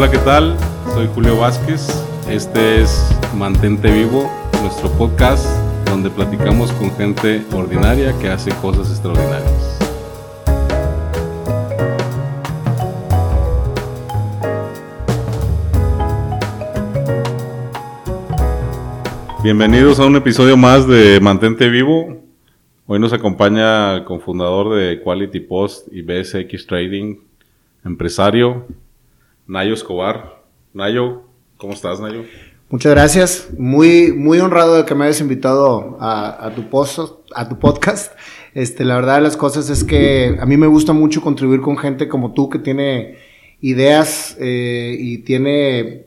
Hola, ¿qué tal? Soy Julio Vázquez. Este es Mantente Vivo, nuestro podcast donde platicamos con gente ordinaria que hace cosas extraordinarias. Bienvenidos a un episodio más de Mantente Vivo. Hoy nos acompaña el cofundador de Quality Post y BSX Trading, empresario, Nayo Escobar. Nayo, ¿cómo estás, Nayo? Muchas gracias. Muy, muy honrado de que me hayas invitado a, tu post, a tu podcast. Este, la verdad de las cosas es que a mí me gusta mucho contribuir con gente como tú que tiene ideas eh, y tiene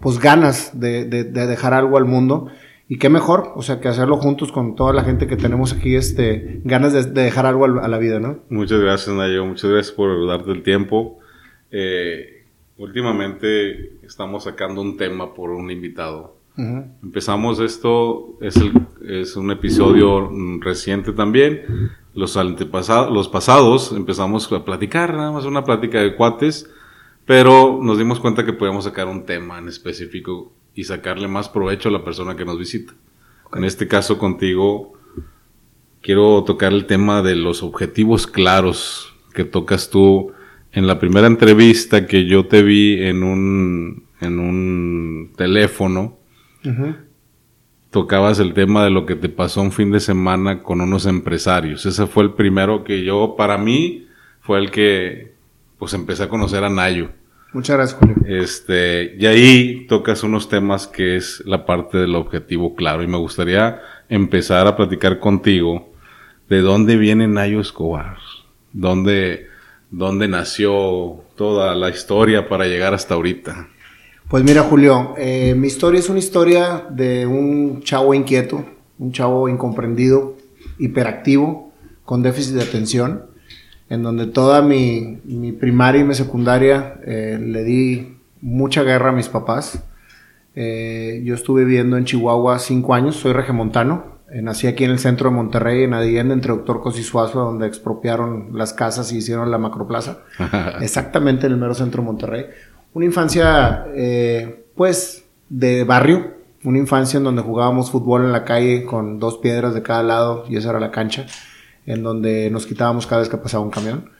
pues ganas de, dejar algo al mundo. Y qué mejor, o sea, que hacerlo juntos con toda la gente que tenemos aquí, este, ganas de, dejar algo a, la vida, ¿no? Muchas gracias, Nayo. Muchas gracias por darte el tiempo. Eh, últimamente estamos sacando un tema por un invitado. Empezamos esto, es, el, es un episodio reciente también. Los antepasados, los pasados empezamos a platicar, nada más una plática de cuates, pero nos dimos cuenta que podíamos sacar un tema en específico y sacarle más provecho a la persona que nos visita. En este caso contigo, quiero tocar el tema de los objetivos claros que tocas tú en la primera entrevista que yo te vi en un, en un teléfono, tocabas el tema de lo que te pasó un fin de semana con unos empresarios. Ese fue el primero que yo, para mí, fue el que, pues, empecé a conocer a Nayo. Muchas gracias, Julio. Este, y ahí tocas unos temas que es la parte del objetivo claro. Y me gustaría empezar a platicar contigo de dónde viene Nayo Escobar. Dónde, dónde nació toda la historia para llegar hasta ahorita. Pues mira, Julio, eh, mi historia es una historia de un chavo inquieto, un chavo incomprendido, hiperactivo, con déficit de atención, en donde toda mi, primaria y mi secundaria eh, le di mucha guerra a mis papás. Eh, yo estuve viviendo en Chihuahua cinco años, soy regemontano, nací aquí en el centro de Monterrey, en Allende, entre Doctor Cos y Suazo, donde expropiaron las casas y hicieron la macroplaza. Exactamente en el mero centro de Monterrey. Una infancia, eh, pues, de barrio. Una infancia en donde jugábamos fútbol en la calle con dos piedras de cada lado y esa era la cancha, en donde nos quitábamos cada vez que pasaba un camión.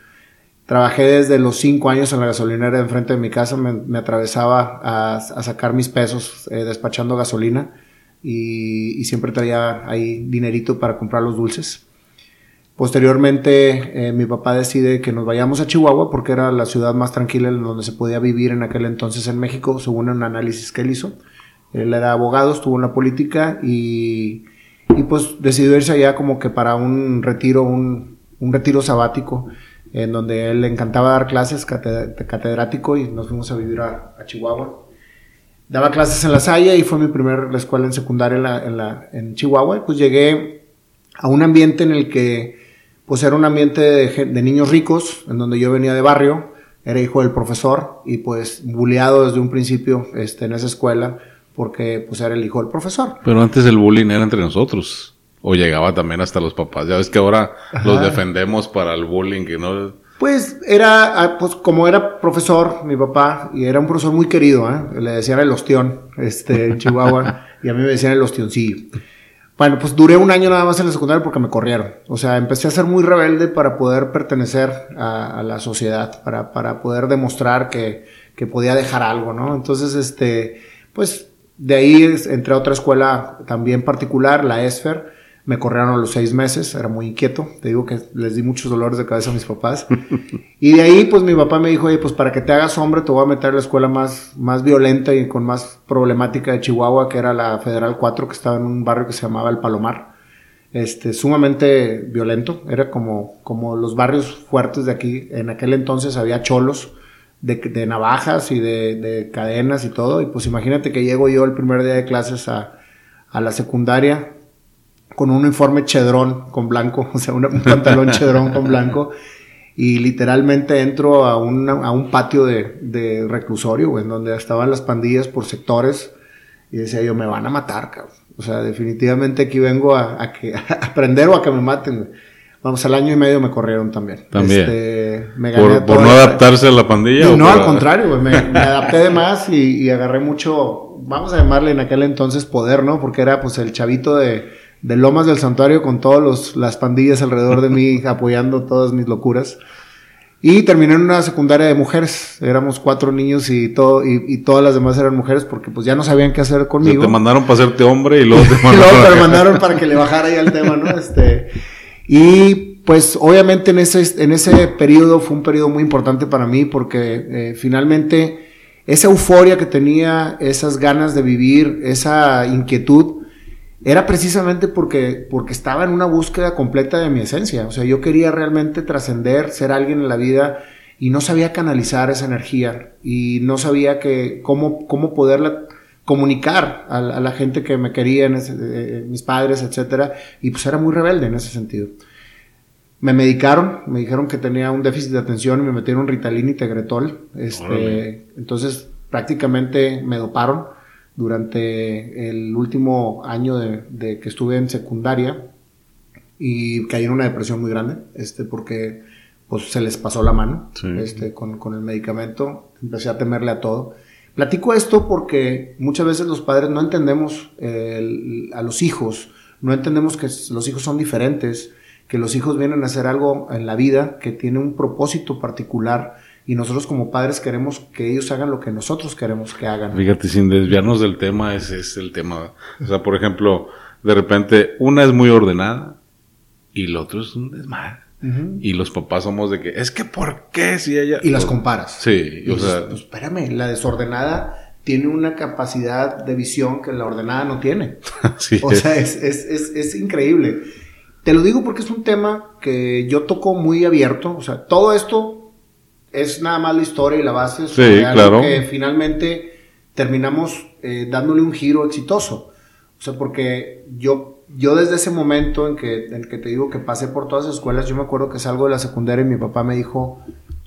Trabajé desde los cinco años en la gasolinera de enfrente de mi casa, me, atravesaba a, sacar mis pesos eh, despachando gasolina y, siempre traía ahí dinerito para comprar los dulces. Posteriormente, eh, mi papá decide que nos vayamos a Chihuahua porque era la ciudad más tranquila en donde se podía vivir en aquel entonces en México, según un análisis que él hizo. Él era abogado, estuvo en la política y, pues decidió irse allá como que para un retiro, un, un retiro sabático, en donde él le encantaba dar clases, catedrático, y nos fuimos a vivir a Chihuahua daba clases en La Salle y fue mi primera escuela en secundaria en, la, en, la, en Chihuahua. pues llegué a un ambiente en el que pues era un ambiente de, niños ricos, en donde yo venía de barrio, era hijo del profesor y pues bulleado desde un principio este, en esa escuela porque pues era el hijo del profesor. Pero antes el bullying era entre nosotros. O llegaba también hasta los papás. Ya ves que ahora los defendemos para el bullying, que no pues era, ah, pues como era profesor, mi papá, y era un profesor muy querido, ¿eh? le decían el ostión, este, en Chihuahua, y a mí me decían el ostioncillo. Bueno, pues duré un año nada más en la secundaria porque me corrieron. O sea, empecé a ser muy rebelde para poder pertenecer a, la sociedad, para, para poder demostrar que, que, podía dejar algo, ¿no? Entonces, este, pues de ahí entré a otra escuela también particular, la ESFER, me corrieron a los seis meses, era muy inquieto. Te digo que les di muchos dolores de cabeza a mis papás. y de ahí, pues mi papá me dijo, oye, pues para que te hagas hombre, te voy a meter a la escuela más, más violenta y con más problemática de Chihuahua, que era la Federal 4, que estaba en un barrio que se llamaba El Palomar. Este, sumamente violento. Era como, como los barrios fuertes de aquí. En aquel entonces había cholos. De, de navajas y de, de, cadenas y todo. Y pues imagínate que llego yo el primer día de clases a, a la secundaria con un uniforme chedrón con blanco, o sea, un pantalón chedrón con blanco. Y literalmente entro a, a un patio de, de reclusorio, en donde estaban las pandillas por sectores. Y decía yo, me van a matar, cabrón. O sea, definitivamente aquí vengo a, que, aprender o a que me maten. Vamos, al año y medio me corrieron también. También. Este, me ¿Por, por no adaptarse a la pandilla? no, al contrario, me, me, adapté de más y, y, agarré mucho, vamos a llamarle en aquel entonces poder, ¿no? Porque era pues el chavito de, de Lomas del Santuario con todas las pandillas alrededor de mí apoyando todas mis locuras. Y terminé en una secundaria de mujeres. Éramos cuatro niños y todo, y, y, todas las demás eran mujeres porque pues ya no sabían qué hacer conmigo. te mandaron para hacerte hombre y luego te mandaron. luego te mandaron para que le bajara ya el tema, ¿no? Este, y pues obviamente en ese, en ese periodo fue un periodo muy importante para mí porque eh, finalmente esa euforia que tenía, esas ganas de vivir, esa inquietud, era precisamente porque, porque estaba en una búsqueda completa de mi esencia. O sea, yo quería realmente trascender, ser alguien en la vida y no sabía canalizar esa energía y no sabía que, cómo, cómo poderla comunicar a, a, la gente que me quería, ese, eh, mis padres, etcétera, y pues era muy rebelde en ese sentido. Me medicaron, me dijeron que tenía un déficit de atención y me metieron Ritalin y Tegretol. Este, entonces prácticamente me doparon durante el último año de, de, que estuve en secundaria y caí en una depresión muy grande, este, porque pues se les pasó la mano sí. este, con, con el medicamento, empecé a temerle a todo. Platico esto porque muchas veces los padres no entendemos eh, a los hijos, no entendemos que los hijos son diferentes, que los hijos vienen a hacer algo en la vida que tiene un propósito particular y nosotros como padres queremos que ellos hagan lo que nosotros queremos que hagan. Fíjate, sin desviarnos del tema, ese es el tema. O sea, por ejemplo, de repente una es muy ordenada y el otro es un desmadre. Uh -huh. Y los papás somos de que, es que ¿por qué si ella... Y las comparas. Sí, y o sea... Pues, espérame, la desordenada tiene una capacidad de visión que la ordenada no tiene. sí o sea, es, es, es, es, increíble. Te lo digo porque es un tema que yo toco muy abierto. O sea, todo esto es nada más la historia y la base. Sí, claro. Que finalmente terminamos eh, dándole un giro exitoso. O sea, porque yo yo desde ese momento en que, en que te digo que pasé por todas las escuelas, yo me acuerdo que salgo de la secundaria y mi papá me dijo,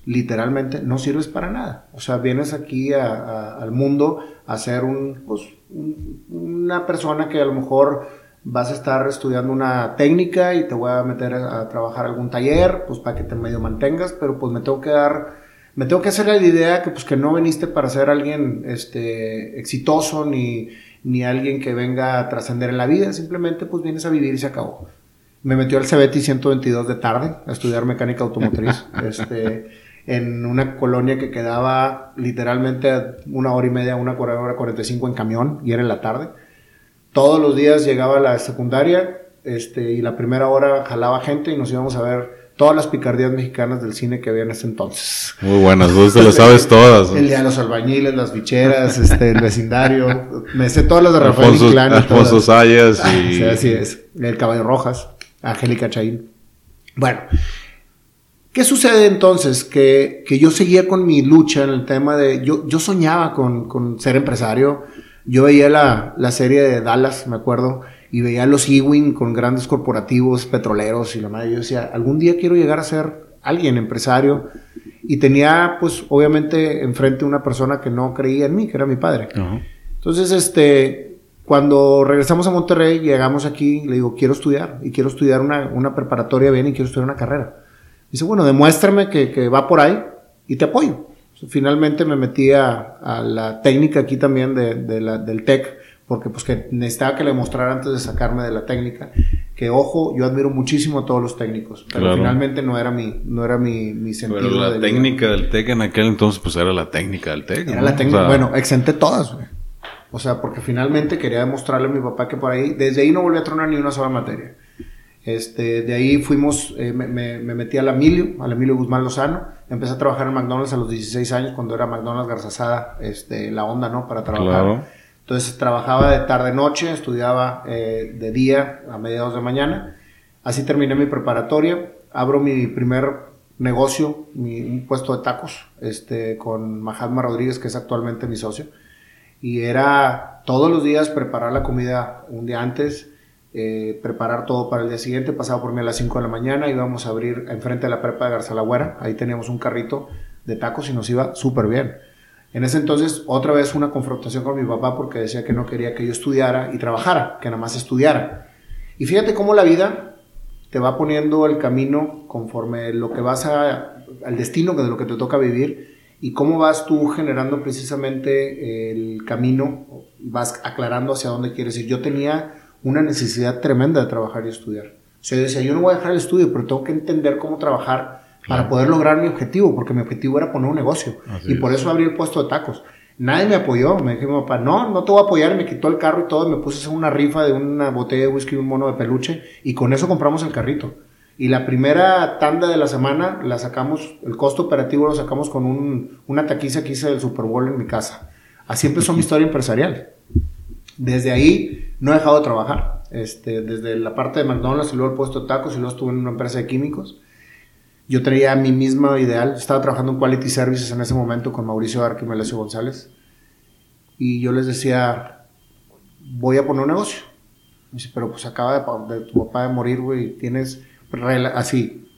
literalmente, no sirves para nada. O sea, vienes aquí a, a, al mundo a ser un, pues, un, una persona que a lo mejor vas a estar estudiando una técnica y te voy a meter a, a, trabajar algún taller, pues para que te medio mantengas, pero pues me tengo que dar, me tengo que hacer la idea que pues que no viniste para ser alguien este, exitoso ni ni alguien que venga a trascender en la vida, simplemente pues vienes a vivir y se acabó. Me metió al CBT 122 de tarde a estudiar mecánica automotriz, este, en una colonia que quedaba literalmente a una hora y media, una hora 45 en camión, y era en la tarde. Todos los días llegaba a la secundaria, este, y la primera hora jalaba gente y nos íbamos a ver todas las picardías mexicanas del cine que había en ese entonces. Muy buenas, vos te lo sabes todas. El día de los albañiles, las bicheras, este, el vecindario. Me sé todas las de Rafael Alfonso, Inclán. Alfonso Sayas Ah, y... sí, así es. El Caballo Rojas, Angélica Chaín. Bueno, ¿qué sucede entonces? Que, que, yo seguía con mi lucha en el tema de... Yo, yo soñaba con, con ser empresario. Yo veía la, la serie de Dallas, me acuerdo y veía a los Ewing con grandes corporativos petroleros y la madre. Yo decía, algún día quiero llegar a ser alguien, empresario. Y tenía, pues, obviamente, enfrente una persona que no creía en mí, que era mi padre. Uh -huh. Entonces, este, cuando regresamos a Monterrey, llegamos aquí, le digo, quiero estudiar. Y quiero estudiar una, una preparatoria bien y quiero estudiar una carrera. Dice, bueno, demuéstrame que, que va por ahí y te apoyo. Finalmente me metí a, a la técnica aquí también de, de la, del TEC porque pues que necesitaba que le mostrara antes de sacarme de la técnica, que ojo, yo admiro muchísimo a todos los técnicos, pero claro. finalmente no era mi, no era mi, mi sentido. Pero la de técnica vida. del TEC en aquel entonces pues era la técnica del TEC. Era ¿no? la técnica, o sea, bueno, exenté todas, güey. O sea, porque finalmente quería demostrarle a mi papá que por ahí, desde ahí no volví a tronar ni una sola materia. Este, de ahí fuimos, eh, me, me, me, metí al Emilio, al Emilio Guzmán Lozano. Empecé a trabajar en McDonald's a los 16 años, cuando era McDonald's Garzazada, este, la onda, ¿no? Para trabajar. Claro. Entonces trabajaba de tarde-noche, estudiaba eh, de día a mediados de mañana. Así terminé mi preparatoria. Abro mi primer negocio, mi, un puesto de tacos, este, con Mahatma Rodríguez, que es actualmente mi socio. Y era todos los días preparar la comida un día antes, eh, preparar todo para el día siguiente. Pasaba por mí a las 5 de la mañana, íbamos a abrir enfrente de la prepa de Garzalagüera. Ahí teníamos un carrito de tacos y nos iba súper bien. En ese entonces, otra vez una confrontación con mi papá porque decía que no quería que yo estudiara y trabajara, que nada más estudiara. Y fíjate cómo la vida te va poniendo el camino conforme lo que vas a, al destino de lo que te toca vivir y cómo vas tú generando precisamente el camino, vas aclarando hacia dónde quieres ir. Yo tenía una necesidad tremenda de trabajar y estudiar. O sea, yo decía, yo no voy a dejar el estudio, pero tengo que entender cómo trabajar para poder lograr mi objetivo, porque mi objetivo era poner un negocio. y por eso abrí el puesto de tacos. Nadie me apoyó, me dijo mi papá, no, no te voy a apoyar, me quitó el carro y todo, me puse a hacer una rifa de una botella de whisky y un mono de peluche, y con eso compramos el carrito. Y la primera tanda de la semana la sacamos, el costo operativo lo sacamos con un, una taquiza que hice del Super Bowl en mi casa. Así empezó mi historia empresarial. Desde ahí no he dejado de trabajar. Este, desde la parte de McDonald's y luego el puesto de tacos y luego estuve en una empresa de químicos. Yo traía mi mismo ideal. Estaba trabajando en Quality Services en ese momento con Mauricio Melesio González. Y yo les decía, voy a poner un negocio. Me dice, pero pues acaba de, tu papá de morir, güey. Tienes así.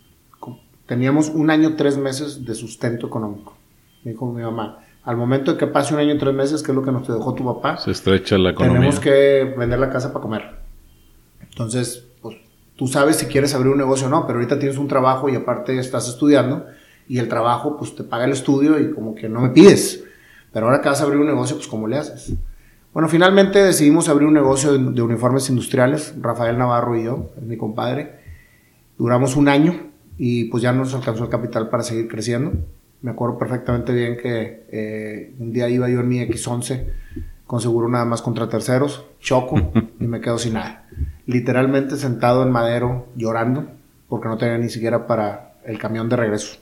Teníamos un año, tres meses de sustento económico. Me dijo mi mamá, al momento de que pase un año, tres meses, que es lo que nos dejó tu papá, se estrecha la economía. Tenemos que vender la casa para comer. Entonces, pues tú sabes si quieres abrir un negocio o no, pero ahorita tienes un trabajo y aparte estás estudiando y el trabajo pues te paga el estudio y como que no me pides. Pero ahora que vas a abrir un negocio, pues ¿cómo le haces? Bueno, finalmente decidimos abrir un negocio de, uniformes industriales, Rafael Navarro y yo, mi compadre. Duramos un año y pues ya nos alcanzó el capital para seguir creciendo. Me acuerdo perfectamente bien que eh, un día iba yo en mi X11 con seguro nada más contra terceros, choco y me quedo sin nada. Literalmente sentado en madero llorando porque no tenía ni siquiera para el camión de regreso.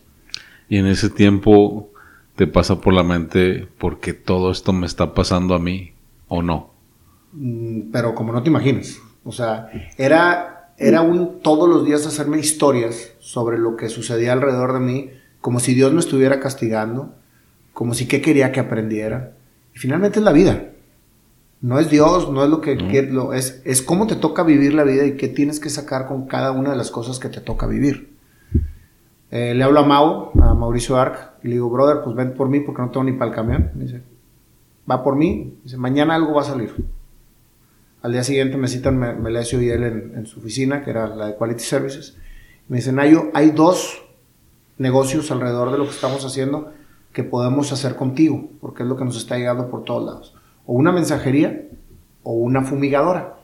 Y en ese tiempo te pasa por la mente porque todo esto me está pasando a mí o no. Mm, pero como no te imaginas. O sea, era, era un todos los días hacerme historias sobre lo que sucedía alrededor de mí como si Dios me estuviera castigando, como si qué quería que aprendiera. Y finalmente es la vida. No es Dios, no es lo que quiero, es, es cómo te toca vivir la vida y qué tienes que sacar con cada una de las cosas que te toca vivir. Eh, le hablo a Mau, a Mauricio Arc, y le digo, brother, pues ven por mí porque no tengo ni para el camión. dice, va por mí, dice, mañana algo va a salir. Al día siguiente me citan Melesio y él en, en, su oficina, que era la de Quality Services. Me dicen, Nayo, hay dos negocios alrededor de lo que estamos haciendo que podemos hacer contigo, porque es lo que nos está llegando por todos lados. O una mensajería o una fumigadora.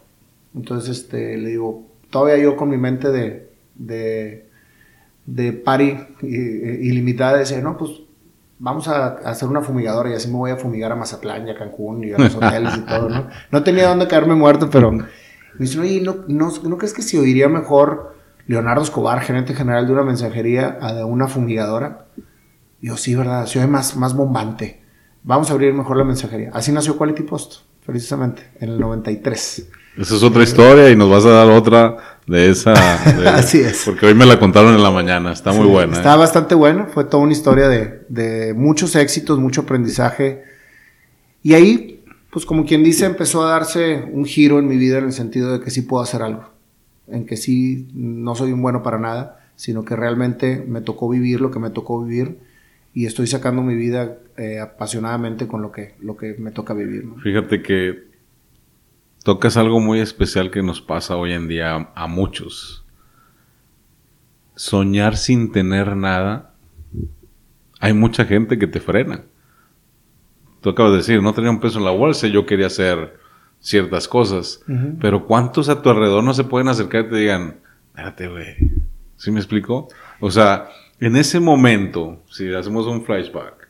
Entonces este, le digo, todavía yo con mi mente de, de, de pari ilimitada, decía, no, pues vamos a, hacer una fumigadora y así me voy a fumigar a Mazatlán a Cancún y a los hoteles y todo, ¿no? No tenía dónde caerme muerto, pero me dice, oye, ¿no, no, ¿no crees que se oiría mejor Leonardo Escobar, gerente general de una mensajería, a de una fumigadora. Yo, sí, ¿verdad? Se más, más bombante. Vamos a abrir mejor la mensajería. Así nació Quality Post, precisamente, en el 93. Esa es otra historia y nos vas a dar otra de esa. Así es. Porque hoy me la contaron en la mañana. Está muy buena. Está ¿eh? bastante buena. Fue toda una historia de, de muchos éxitos, mucho aprendizaje. Y ahí, pues como quien dice, empezó a darse un giro en mi vida en el sentido de que sí puedo hacer algo en que sí no soy un bueno para nada, sino que realmente me tocó vivir lo que me tocó vivir y estoy sacando mi vida eh, apasionadamente con lo que, lo que me toca vivir. Fíjate que tocas algo muy especial que nos pasa hoy en día a, muchos. Soñar sin tener nada, hay mucha gente que te frena. Tú acabas de decir, no tenía un peso en la bolsa, yo quería ser ciertas cosas. Pero ¿cuántos a tu alrededor no se pueden acercar y te digan, espérate, güey? ¿Sí me explico? O sea, en ese momento, si hacemos un flashback,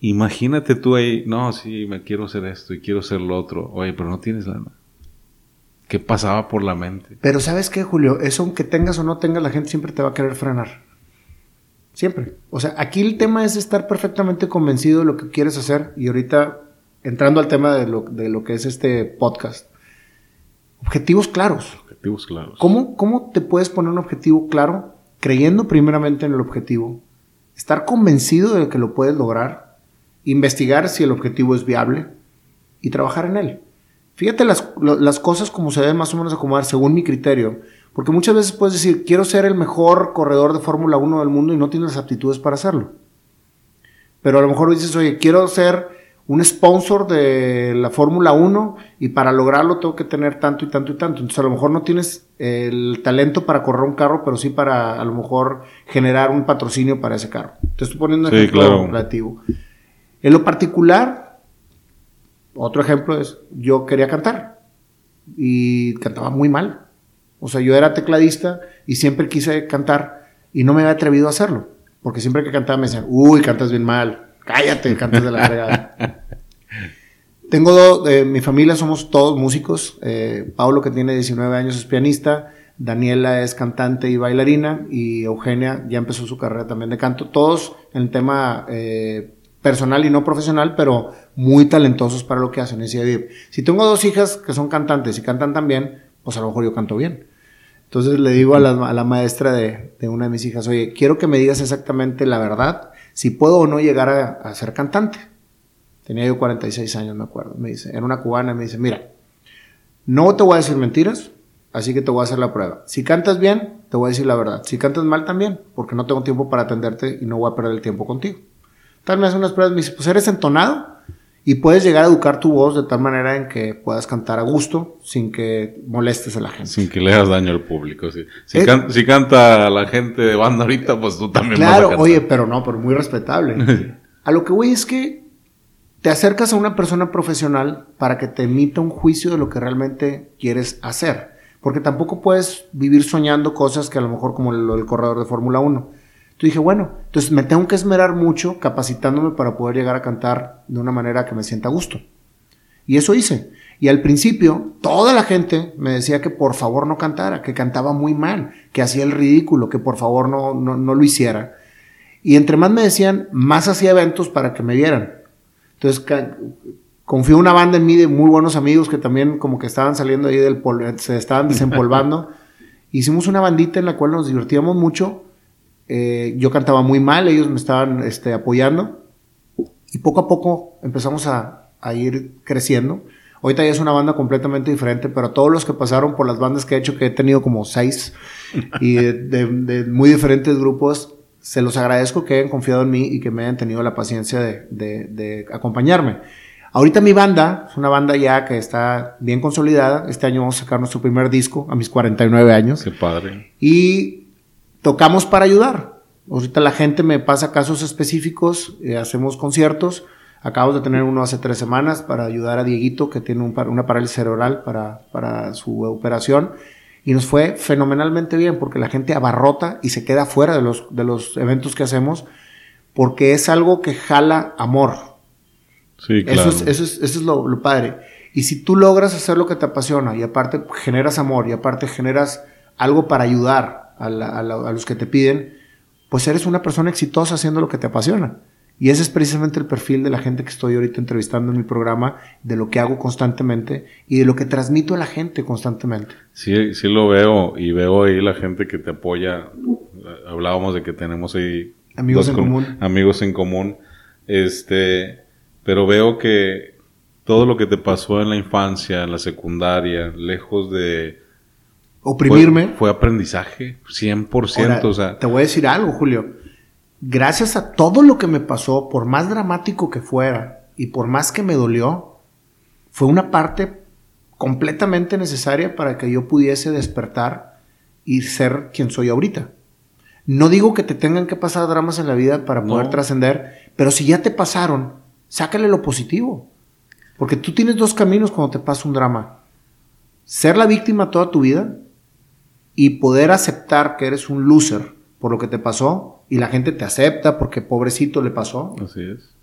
imagínate tú ahí, no, sí, me quiero hacer esto y quiero hacer lo otro. Oye, pero no tienes lana. ¿Qué pasaba por la mente? Pero ¿sabes qué, Julio? Eso aunque tengas o no tengas, la gente siempre te va a querer frenar. Siempre. O sea, aquí el tema es estar perfectamente convencido de lo que quieres hacer y ahorita entrando al tema de lo, de lo que es este podcast, objetivos claros. Objetivos claros. ¿Cómo, ¿Cómo te puedes poner un objetivo claro creyendo primeramente en el objetivo, estar convencido de que lo puedes lograr, investigar si el objetivo es viable y trabajar en él? Fíjate las, las cosas como se deben más o menos acomodar según mi criterio. Porque muchas veces puedes decir, quiero ser el mejor corredor de Fórmula 1 del mundo y no tienes las aptitudes para hacerlo. Pero a lo mejor dices, oye, quiero ser un sponsor de la Fórmula 1 y para lograrlo tengo que tener tanto y tanto y tanto. Entonces a lo mejor no tienes el talento para correr un carro, pero sí para a lo mejor generar un patrocinio para ese carro. Te estoy poniendo un ejemplo relativo. En lo particular, otro ejemplo es, yo quería cantar y cantaba muy mal. O sea, yo era tecladista y siempre quise cantar y no me había atrevido a hacerlo. Porque siempre que cantaba me decían, uy, cantas bien mal, cállate, cantas de la fregada. Tengo dos, eh, mi familia somos todos músicos. Eh, Pablo, que tiene 19 años, es pianista. Daniela es cantante y bailarina. Y Eugenia ya empezó su carrera también de canto. Todos en tema eh, personal y no profesional, pero muy talentosos para lo que hacen. si tengo dos hijas que son cantantes y cantan también, pues a lo mejor yo canto bien. Entonces le digo a la, maestra de, una de mis hijas, oye, quiero que me digas exactamente la verdad, si puedo o no llegar a, ser cantante. Tenía yo 46 años, me acuerdo. Me dice, era una cubana, me dice, mira, no te voy a decir mentiras, así que te voy a hacer la prueba. Si cantas bien, te voy a decir la verdad. Si cantas mal también, porque no tengo tiempo para atenderte y no voy a perder el tiempo contigo. Tal vez unas pruebas, me dice, pues eres entonado y puedes llegar a educar tu voz de tal manera en que puedas cantar a gusto sin que molestes a la gente. Sin que le hagas daño al público. Si, si, canta la gente de banda ahorita, pues tú también claro, vas a oye, pero no, pero muy respetable. a lo que voy es que te acercas a una persona profesional para que te emita un juicio de lo que realmente quieres hacer. Porque tampoco puedes vivir soñando cosas que a lo mejor como el corredor de Fórmula 1 dije, bueno, entonces me tengo que esmerar mucho capacitándome para poder llegar a cantar de una manera que me sienta a gusto. Y eso hice. Y al principio, toda la gente me decía que por favor no cantara, que cantaba muy mal, que hacía el ridículo, que por favor no, no, lo hiciera. Y entre más me decían, más hacía eventos para que me vieran. Entonces, confió una banda en mí de muy buenos amigos que también como que estaban saliendo ahí del polvo, se estaban desempolvando. Hicimos una bandita en la cual nos divertíamos mucho eh, yo cantaba muy mal, ellos me estaban este, apoyando y poco a poco empezamos a, ir creciendo. Ahorita ya es una banda completamente diferente, pero todos los que pasaron por las bandas que he hecho, que he tenido como seis, y de, muy diferentes grupos, se los agradezco que hayan confiado en mí y que me hayan tenido la paciencia de, de, acompañarme. Ahorita mi banda es una banda ya que está bien consolidada. Este año vamos a sacar nuestro primer disco a mis 49 años. Qué padre. Y tocamos para ayudar. Ahorita la gente me pasa casos específicos, eh, hacemos conciertos. Acabamos de tener uno hace tres semanas para ayudar a Dieguito, que tiene una parálisis cerebral para, para su operación. Y nos fue fenomenalmente bien porque la gente abarrota y se queda fuera de los, de los eventos que hacemos porque es algo que jala amor. Sí, claro. Eso es, eso es, eso es lo, lo padre. Y si tú logras hacer lo que te apasiona y aparte generas amor y aparte generas algo para ayudar a, los que te piden, pues eres una persona exitosa haciendo lo que te apasiona. Y ese es precisamente el perfil de la gente que estoy ahorita entrevistando en mi programa, de lo que hago constantemente y de lo que transmito a la gente constantemente. Sí, sí lo veo y veo ahí la gente que te apoya. Hablábamos de que tenemos ahí amigos en común. Amigos en común. Este, pero veo que todo lo que te pasó en la infancia, en la secundaria, lejos de oprimirme. Fue, aprendizaje, 100%. o sea. Te voy a decir algo, Julio. Gracias a todo lo que me pasó, por más dramático que fuera y por más que me dolió, fue una parte completamente necesaria para que yo pudiese despertar y ser quien soy ahorita. No digo que te tengan que pasar dramas en la vida para poder trascender, pero si ya te pasaron, sácale lo positivo. Porque tú tienes dos caminos cuando te pasa un drama. Ser la víctima toda tu vida y poder aceptar que eres un loser por lo que te pasó y la gente te acepta porque pobrecito le pasó. Así es.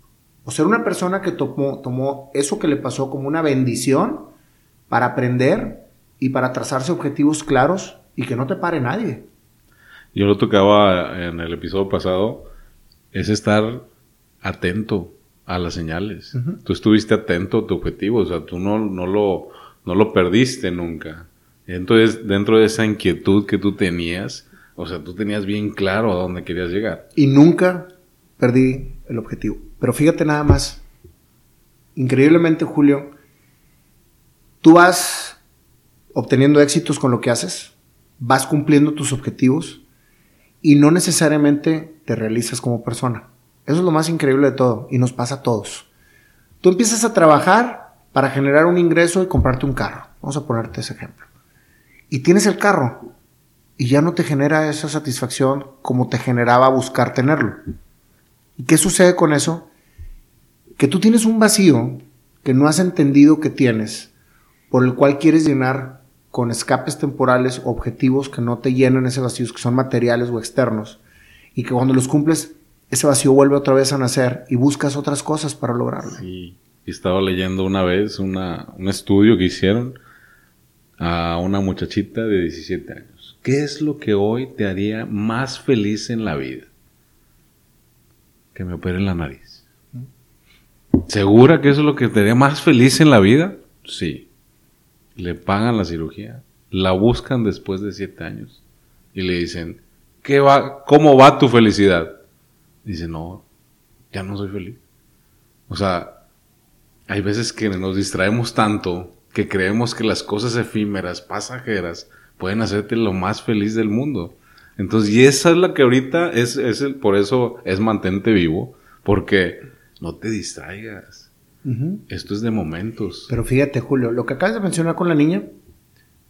O ser una persona que tomó, tomó eso que le pasó como una bendición para aprender y para trazarse objetivos claros y que no te pare nadie. Yo lo tocaba en el episodio pasado, es estar atento a las señales. Tú estuviste atento a tu objetivo, o sea, tú no, no, lo, no lo perdiste nunca. Entonces, dentro de esa inquietud que tú tenías, o sea, tú tenías bien claro a dónde querías llegar. Y nunca perdí el objetivo. Pero fíjate nada más, increíblemente, Julio, tú vas obteniendo éxitos con lo que haces, vas cumpliendo tus objetivos y no necesariamente te realizas como persona. Eso es lo más increíble de todo y nos pasa a todos. Tú empiezas a trabajar para generar un ingreso y comprarte un carro. Vamos a ponerte ese ejemplo. Y tienes el carro y ya no te genera esa satisfacción como te generaba buscar tenerlo. ¿Y qué sucede con eso? Que tú tienes un vacío que no has entendido que tienes, por el cual quieres llenar con escapes temporales objetivos que no te llenan ese vacío, que son materiales o externos, y que cuando los cumples, ese vacío vuelve otra vez a nacer y buscas otras cosas para lograrlo. Sí, estaba leyendo una vez un estudio que hicieron a una muchachita de 17 años. ¿Qué es lo que hoy te haría más feliz en la vida? Que me operen la nariz. ¿Segura que eso es lo que te haría más feliz en la vida? Sí le pagan la cirugía, la buscan después de siete años y le dicen, ¿qué va, ¿cómo va tu felicidad? Dice, no, ya no soy feliz. O sea, hay veces que nos distraemos tanto que creemos que las cosas efímeras, pasajeras, pueden hacerte lo más feliz del mundo. Entonces, y esa es la que ahorita es, es el, por eso es mantente vivo, porque no te distraigas. Esto es de momentos. Pero fíjate, Julio, lo que acabas de mencionar con la niña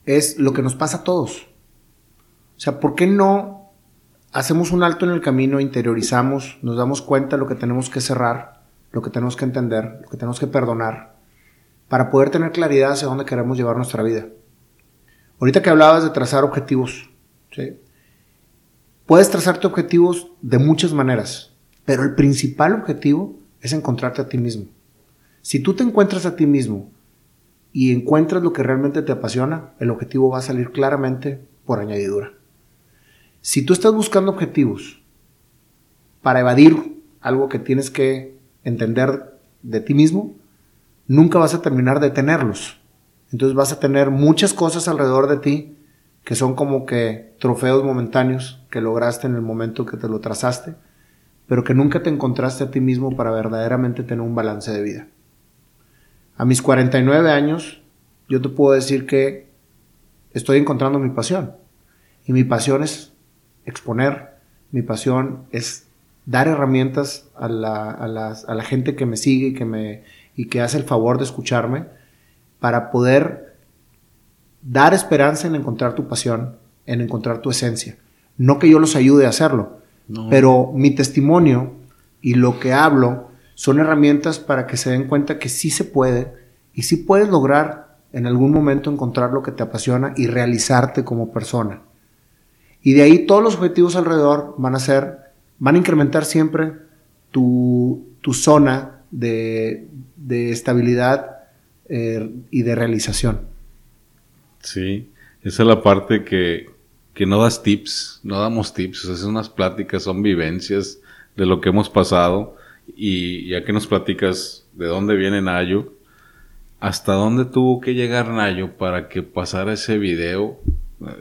es lo que nos pasa a todos. O sea, ¿por qué no hacemos un alto en el camino, interiorizamos, nos damos cuenta de lo que tenemos que cerrar, lo que tenemos que entender, lo que tenemos que perdonar, para poder tener claridad hacia dónde queremos llevar nuestra vida? Ahorita que hablabas de trazar objetivos, puedes trazarte objetivos de muchas maneras, pero el principal objetivo es encontrarte a ti mismo. Si tú te encuentras a ti mismo y encuentras lo que realmente te apasiona, el objetivo va a salir claramente por añadidura. Si tú estás buscando objetivos para evadir algo que tienes que entender de ti mismo, nunca vas a terminar de tenerlos. Entonces vas a tener muchas cosas alrededor de ti que son como que trofeos momentáneos que lograste en el momento que te lo trazaste, pero que nunca te encontraste a ti mismo para verdaderamente tener un balance de vida. A mis 49 años, yo te puedo decir que estoy encontrando mi pasión. Y mi pasión es exponer, mi pasión es dar herramientas a la, gente que me sigue y que, me, y que hace el favor de escucharme para poder dar esperanza en encontrar tu pasión, en encontrar tu esencia. No que yo los ayude a hacerlo, pero mi testimonio y lo que hablo son herramientas para que se den cuenta que sí se puede y sí puedes lograr en algún momento encontrar lo que te apasiona y realizarte como persona. Y de ahí todos los objetivos alrededor van a ser, van a incrementar siempre tu, zona de, estabilidad eh, y de realización. Sí, esa es la parte que, que no das tips, no damos tips, o son unas pláticas, son vivencias de lo que hemos pasado y ya que nos platicas de dónde viene Nayo, ¿hasta dónde tuvo que llegar Nayo para que pasara ese video?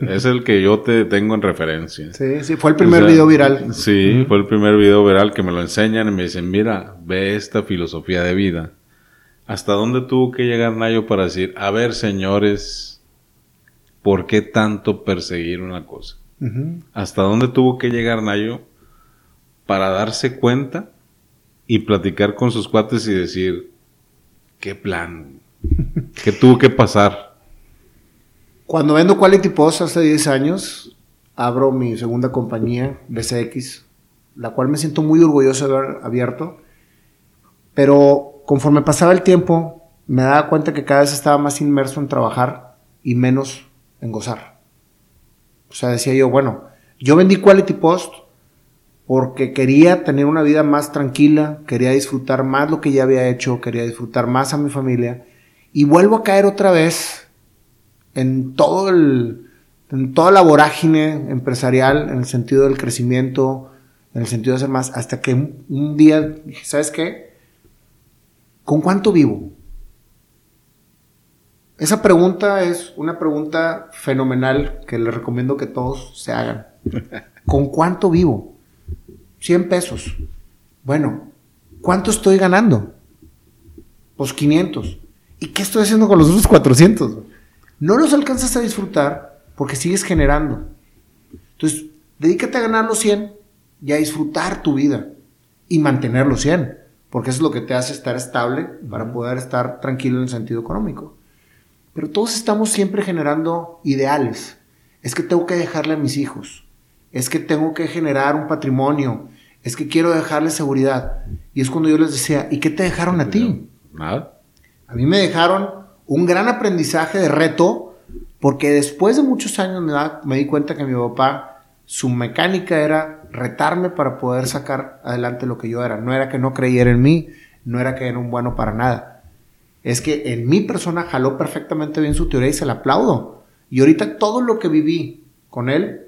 Es el que yo te tengo en referencia. Sí, sí, fue el primer video viral. Sí, fue el primer video viral que me lo enseñan y me dicen, mira, ve esta filosofía de vida. ¿Hasta dónde tuvo que llegar Nayo para decir, a ver, señores, ¿por qué tanto perseguir una cosa? ¿Hasta dónde tuvo que llegar Nayo para darse cuenta y platicar con sus cuates y decir, ¿qué plan? ¿Qué tuvo que pasar? Cuando vendo Quality Post hace 10 años, abro mi segunda compañía, BCX, la cual me siento muy orgulloso de haber abierto, pero conforme pasaba el tiempo, me daba cuenta que cada vez estaba más inmerso en trabajar y menos en gozar. O sea, decía yo, bueno, yo vendí Quality Post porque quería tener una vida más tranquila, quería disfrutar más lo que ya había hecho, quería disfrutar más a mi familia y vuelvo a caer otra vez en todo el en toda la vorágine empresarial en el sentido del crecimiento, en el sentido de hacer más hasta que un, día dije, ¿sabes qué? ¿Con cuánto vivo? Esa pregunta es una pregunta fenomenal que les recomiendo que todos se hagan. ¿Con cuánto vivo? 100 pesos. Bueno, ¿cuánto estoy ganando? Pues 500. ¿Y qué estoy haciendo con los otros 400? No los alcanzas a disfrutar porque sigues generando. Entonces, dedícate a ganar los 100 y a disfrutar tu vida y mantener los 100. Porque eso es lo que te hace estar estable para poder estar tranquilo en el sentido económico. Pero todos estamos siempre generando ideales. Es que tengo que dejarle a mis hijos. Es que tengo que generar un patrimonio. Es que quiero dejarle seguridad. Y es cuando yo les decía, ¿y qué te dejaron a ti? Nada. A mí me dejaron un gran aprendizaje de reto, porque después de muchos años me, me di cuenta que mi papá, su mecánica era retarme para poder sacar adelante lo que yo era. No era que no creyera en mí, no era que era un bueno para nada. Es que en mi persona jaló perfectamente bien su teoría y se la aplaudo. Y ahorita todo lo que viví con él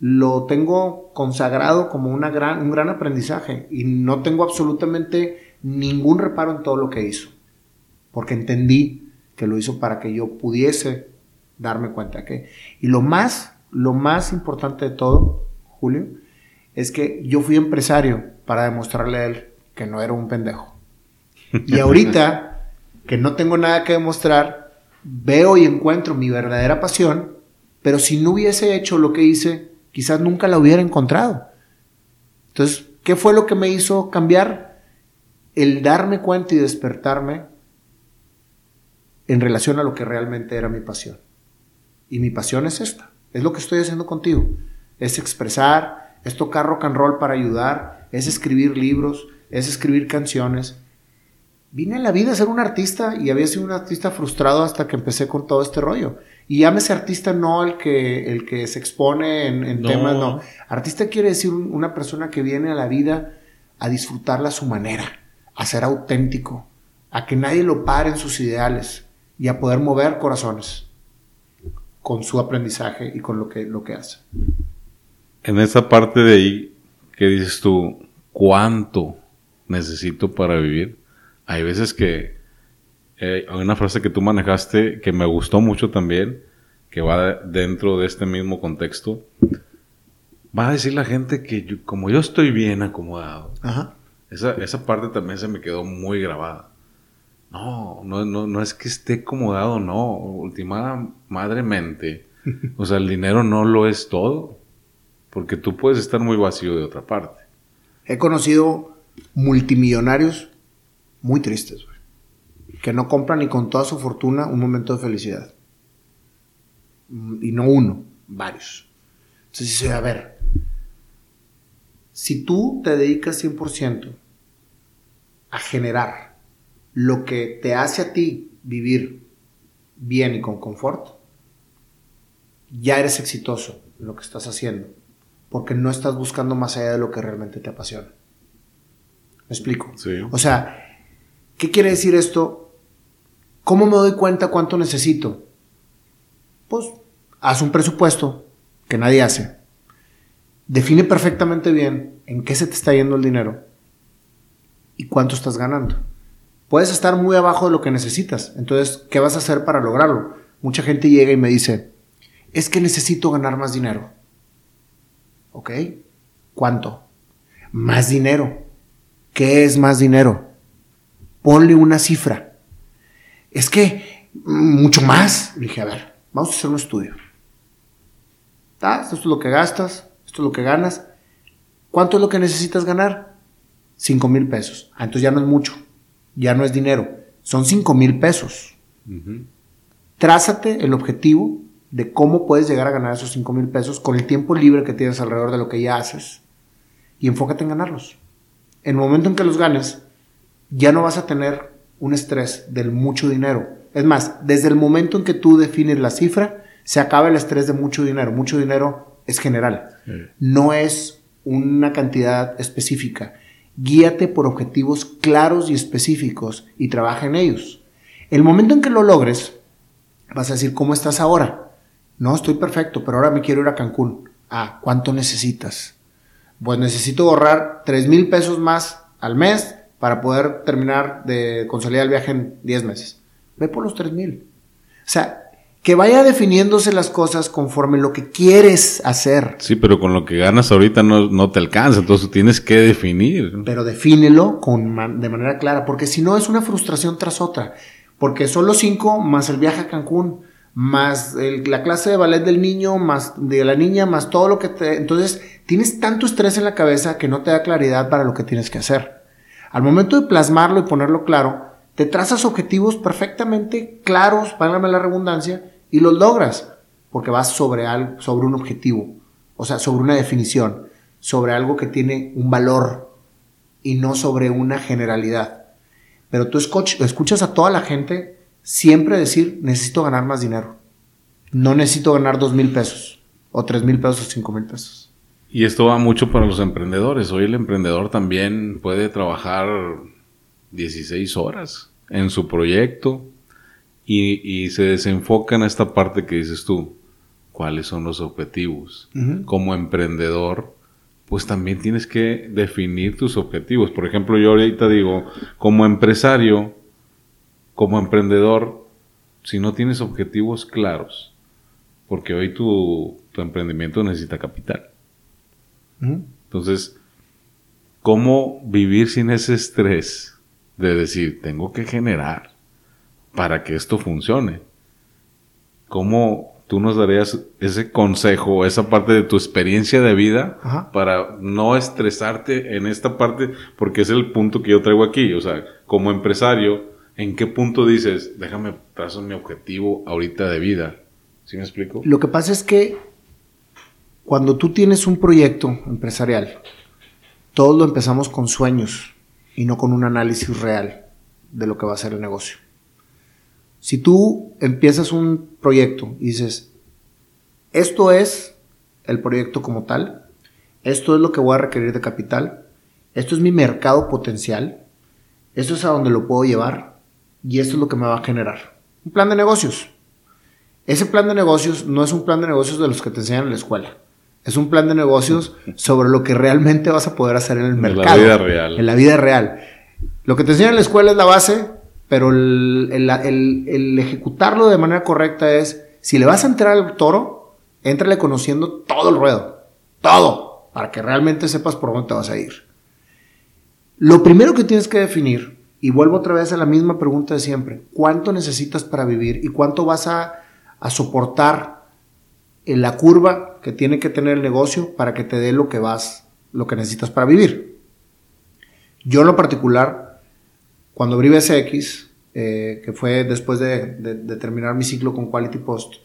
lo tengo consagrado como una gran, un gran aprendizaje y no tengo absolutamente ningún reparo en todo lo que hizo. Porque entendí que lo hizo para que yo pudiese darme cuenta que... Y lo más, lo más importante de todo, Julio, es que yo fui empresario para demostrarle a él que no era un pendejo. Y ahorita que no tengo nada que demostrar, veo y encuentro mi verdadera pasión, pero si no hubiese hecho lo que hice, quizás nunca la hubiera encontrado. Entonces, ¿qué fue lo que me hizo cambiar? El darme cuenta y despertarme en relación a lo que realmente era mi pasión. Y mi pasión es esta, es lo que estoy haciendo contigo, es expresar, es tocar rock and roll para ayudar, es escribir libros, es escribir canciones. Vine a la vida a ser un artista y había sido un artista frustrado hasta que empecé con todo este rollo. Y llámese artista no el que, el que se expone en, temas, no. Artista quiere decir una persona que viene a la vida a disfrutarla a su manera, a ser auténtico, a que nadie lo pare en sus ideales y a poder mover corazones con su aprendizaje y con lo que, lo que hace en esa parte de ahí que dices tú, ¿cuánto necesito para vivir? Hay veces que eh, hay una frase que tú manejaste que me gustó mucho también, que va dentro de este mismo contexto. Va a decir la gente que como yo estoy bien acomodado, Esa, esa parte también se me quedó muy grabada. No, no, no, no es que esté acomodado, no. Ultimada madremente. O sea, el dinero no lo es todo. Porque tú puedes estar muy vacío de otra parte. He conocido multimillonarios muy tristes. Que no compran ni con toda su fortuna un momento de felicidad. Y no uno, varios. Entonces dice, a ver, si tú te dedicas 100% a generar lo que te hace a ti vivir bien y con confort, ya eres exitoso en lo que estás haciendo porque no estás buscando más allá de lo que realmente te apasiona. ¿Me explico? Sí. O sea, ¿qué quiere decir esto? ¿Cómo me doy cuenta cuánto necesito? Pues haz un presupuesto que nadie hace. Define perfectamente bien en qué se te está yendo el dinero y cuánto estás ganando. Puedes estar muy abajo de lo que necesitas. Entonces, ¿qué vas a hacer para lograrlo? Mucha gente llega y me dice, es que necesito ganar más dinero. ¿Ok? ¿Cuánto? Más dinero. ¿Qué es más dinero? Ponle una cifra. Es que mucho más. dije, a ver, vamos a hacer un estudio. Esto es lo que gastas, esto es lo que ganas. ¿Cuánto es lo que necesitas ganar? 5 mil pesos. Ah, entonces ya no es mucho. Ya no es dinero. Son 5 mil pesos. Trázate el objetivo de cómo puedes llegar a ganar esos 5 mil pesos con el tiempo libre que tienes alrededor de lo que ya haces y enfócate en ganarlos. En el momento en que los ganes, ya no vas a tener un estrés del mucho dinero. Es más, desde el momento en que tú defines la cifra, se acaba el estrés de mucho dinero. Mucho dinero es general, no es una cantidad específica. Guíate por objetivos claros y específicos y trabaja en ellos. El momento en que lo logres, vas a decir, ¿cómo estás ahora? No, estoy perfecto, pero ahora me quiero ir a Cancún. Ah, ¿cuánto necesitas? Pues necesito ahorrar 3 mil pesos más al mes para poder terminar de consolidar el viaje en 10 meses. Ve por los 3 mil. O sea, que vaya definiéndose las cosas conforme lo que quieres hacer. Sí, pero con lo que ganas ahorita no, no te alcanza, entonces tienes que definir. Pero defínelo con de manera clara, porque si no es una frustración tras otra. Porque son los 5 más el viaje a Cancún más la clase de ballet del niño, más de la niña, más todo lo que te... Entonces, tienes tanto estrés en la cabeza que no te da claridad para lo que tienes que hacer. Al momento de plasmarlo y ponerlo claro, te trazas objetivos perfectamente claros, págame la redundancia, y los logras, porque vas sobre, algo, sobre un objetivo, o sea, sobre una definición, sobre algo que tiene un valor y no sobre una generalidad. Pero tú escuchas a toda la gente siempre decir, necesito ganar más dinero. No necesito ganar dos mil pesos, o tres mil pesos, o cinco mil pesos. Y esto va mucho para los emprendedores. Hoy el emprendedor también puede trabajar 16 horas en su proyecto y, se desenfoca en esta parte que dices tú. ¿Cuáles son los objetivos? Como emprendedor, pues también tienes que definir tus objetivos. Por ejemplo, yo ahorita digo, como empresario, como emprendedor, si no tienes objetivos claros, porque hoy tu, tu emprendimiento necesita capital. Entonces, ¿cómo vivir sin ese estrés de decir, tengo que generar para que esto funcione? ¿Cómo tú nos darías ese consejo, esa parte de tu experiencia de vida para no estresarte en esta parte? Porque es el punto que yo traigo aquí. O sea, como empresario, ¿en qué punto dices, déjame trazo mi objetivo ahorita de vida? ¿Sí me explico? Lo que pasa es que cuando tú tienes un proyecto empresarial, todos lo empezamos con sueños y no con un análisis real de lo que va a ser el negocio. Si tú empiezas un proyecto y dices, esto es el proyecto como tal, esto es lo que voy a requerir de capital, esto es mi mercado potencial, esto es a donde lo puedo llevar y esto es lo que me va a generar. Un plan de negocios. Ese plan de negocios no es un plan de negocios de los que te enseñan en la escuela. Es un plan de negocios sobre lo que realmente vas a poder hacer en el mercado. En la vida real. En la vida real. Lo que te enseñan en la escuela es la base, pero el, ejecutarlo de manera correcta es, si le vas a entrar al toro, éntrale conociendo todo el ruedo. Todo. Para que realmente sepas por dónde te vas a ir. Lo primero que tienes que definir, y vuelvo otra vez a la misma pregunta de siempre, ¿cuánto necesitas para vivir y cuánto vas a, a soportar en la curva que tiene que tener el negocio para que te dé lo que vas, lo que necesitas para vivir. Yo en lo particular, cuando abrí BSX, eh, que fue después de, terminar mi ciclo con Quality Post,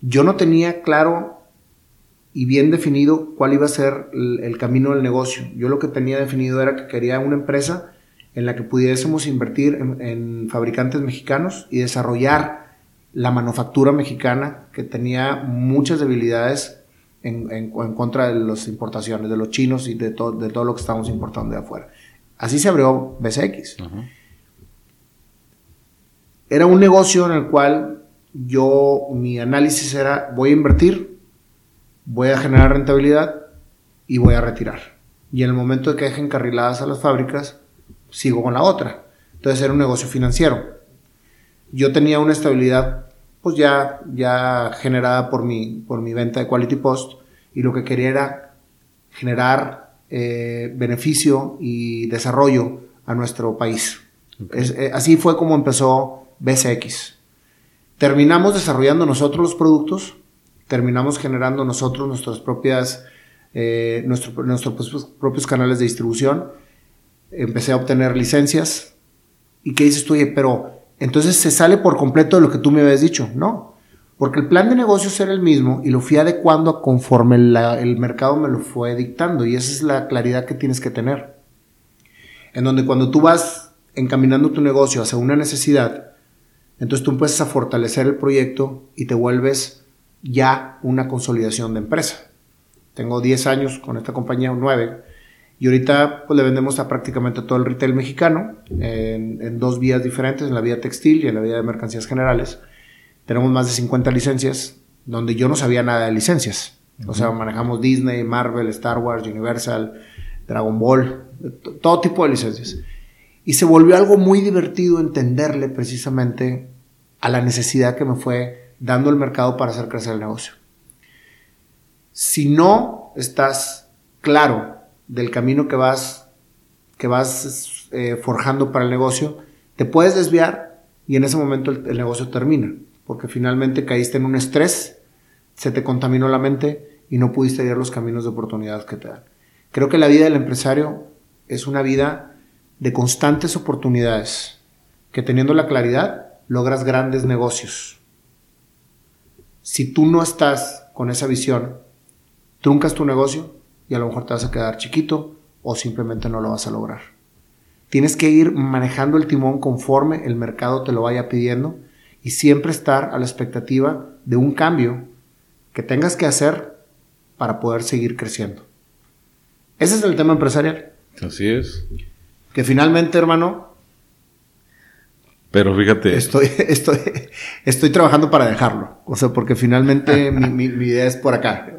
yo no tenía claro y bien definido cuál iba a ser el, camino del negocio. Yo lo que tenía definido era que quería una empresa en la que pudiésemos invertir en fabricantes mexicanos y desarrollar la manufactura mexicana, que tenía muchas debilidades en, contra de las importaciones, de los chinos y de, de todo lo que estamos importando de afuera. Así se abrió BCX. Era un negocio en el cual yo, mi análisis era, voy a invertir, voy a generar rentabilidad y voy a retirar. Y en el momento de que dejen carriladas a las fábricas, sigo con la otra. Entonces era un negocio financiero. Yo tenía una estabilidad pues ya, ya generada por mi, por mi venta de Quality Post y lo que quería era generar eh, beneficio y desarrollo a nuestro país. Eh, así fue como empezó BCX. Terminamos desarrollando nosotros los productos, terminamos generando nosotros nuestras propias, eh, nuestros propios canales de distribución, empecé a obtener licencias. ¿Y qué dices tú? Oye, pero entonces se sale por completo de lo que tú me habías dicho. No, porque el plan de negocios era el mismo y lo fui adecuando conforme el mercado me lo fue dictando y esa es la claridad que tienes que tener. En donde cuando tú vas encaminando tu negocio hacia una necesidad, entonces tú empiezas a fortalecer el proyecto y te vuelves ya una consolidación de empresa. Tengo 10 años con esta compañía, 9, y ahorita pues, le vendemos a prácticamente todo el retail mexicano en, dos vías diferentes, en la vía textil y en la vía de mercancías generales. Tenemos más de 50 licencias, donde yo no sabía nada de licencias. O sea, manejamos Disney, Marvel, Star Wars, Universal, Dragon Ball, todo tipo de licencias. Y se volvió algo muy divertido entenderle precisamente a la necesidad que me fue dando el mercado para hacer crecer el negocio. Si no estás claro del camino que vas, que vas eh, forjando para el negocio, te puedes desviar y en ese momento el, negocio termina, porque finalmente caíste en un estrés, se te contaminó la mente y no pudiste hallar los caminos de oportunidad que te dan. Creo que la vida del empresario es una vida de constantes oportunidades que teniendo la claridad logras grandes negocios. Si tú no estás con esa visión, truncas tu negocio y a lo mejor te vas a quedar chiquito o simplemente no lo vas a lograr. Tienes que ir manejando el timón conforme el mercado te lo vaya pidiendo y siempre estar a la expectativa de un cambio que tengas que hacer para poder seguir creciendo. Ese es el tema empresarial. Así es. Que finalmente, hermano. Pero fíjate. Estoy, estoy, estoy trabajando para dejarlo. O sea, porque finalmente mi, idea es por acá.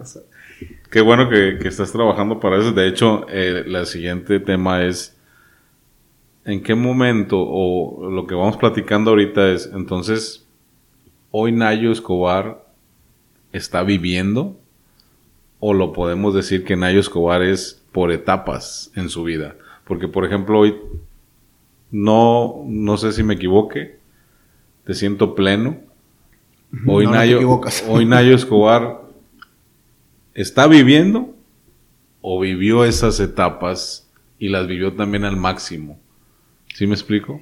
Qué bueno que, estás trabajando para eso. De hecho, el eh, siguiente tema es. ¿En qué momento, o lo que vamos platicando ahorita es, entonces, hoy Nayo Escobar está viviendo? ¿O lo podemos decir que Nayo Escobar es por etapas en su vida? Porque, por ejemplo, hoy no, no sé si me equivoque, te siento pleno. Hoy, Nayo, hoy Nayo Escobar está viviendo o vivió esas etapas y las vivió también al máximo. ¿Sí me explico?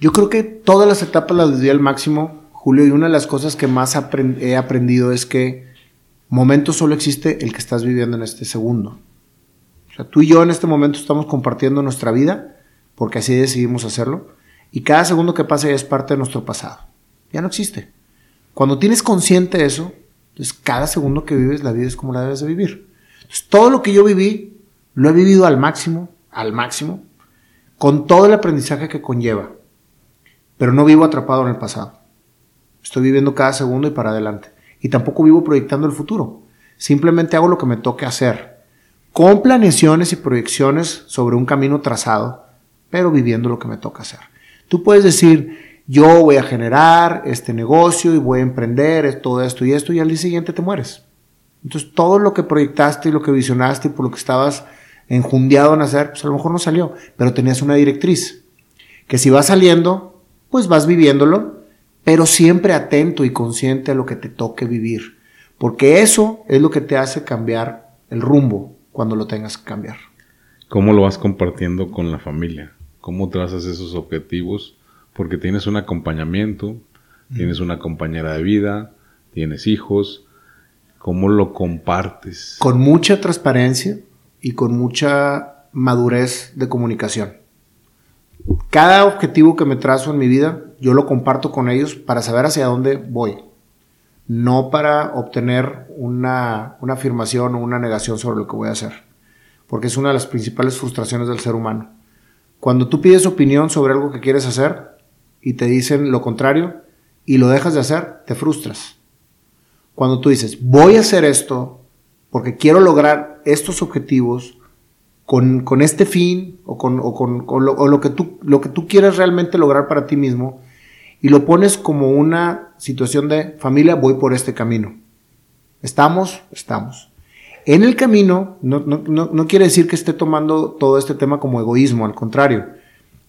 Yo creo que todas las etapas las viví al máximo, Julio, y una de las cosas que más he aprendido es que momento solo existe el que estás viviendo en este segundo tú y yo en este momento estamos compartiendo nuestra vida, porque así decidimos hacerlo, y cada segundo que pasa ya es parte de nuestro pasado. Ya no existe. Cuando tienes consciente eso, entonces cada segundo que vives, la vida es como la debes de vivir. todo lo que yo viví, lo he vivido al máximo, al máximo, con todo el aprendizaje que conlleva. Pero no vivo atrapado en el pasado. Estoy viviendo cada segundo y para adelante. Y tampoco vivo proyectando el futuro. Simplemente hago lo que me toque hacer con planeaciones y proyecciones sobre un camino trazado, pero viviendo lo que me toca hacer. Tú puedes decir, yo voy a generar este negocio y voy a emprender todo esto y esto y al día siguiente te mueres. Entonces todo lo que proyectaste y lo que visionaste y por lo que estabas enjundiado en hacer, pues a lo mejor no salió, pero tenías una directriz. Que si va saliendo, pues vas viviéndolo, pero siempre atento y consciente a lo que te toque vivir. Porque eso es lo que te hace cambiar el rumbo cuando lo tengas que cambiar. ¿Cómo lo vas compartiendo con la familia? ¿Cómo trazas esos objetivos? Porque tienes un acompañamiento, tienes una compañera de vida, tienes hijos. ¿Cómo lo compartes? Con mucha transparencia y con mucha madurez de comunicación. Cada objetivo que me trazo en mi vida, yo lo comparto con ellos para saber hacia dónde voy no para obtener una, afirmación o una negación sobre lo que voy a hacer, porque es una de las principales frustraciones del ser humano. Cuando tú pides opinión sobre algo que quieres hacer y te dicen lo contrario y lo dejas de hacer, te frustras. Cuando tú dices, voy a hacer esto porque quiero lograr estos objetivos con, este fin o con, lo, que tú, lo que tú quieres realmente lograr para ti mismo, y lo pones como una situación de familia, voy por este camino. ¿Estamos? Estamos. En el camino, no, no, quiere decir que esté tomando todo este tema como egoísmo, al contrario.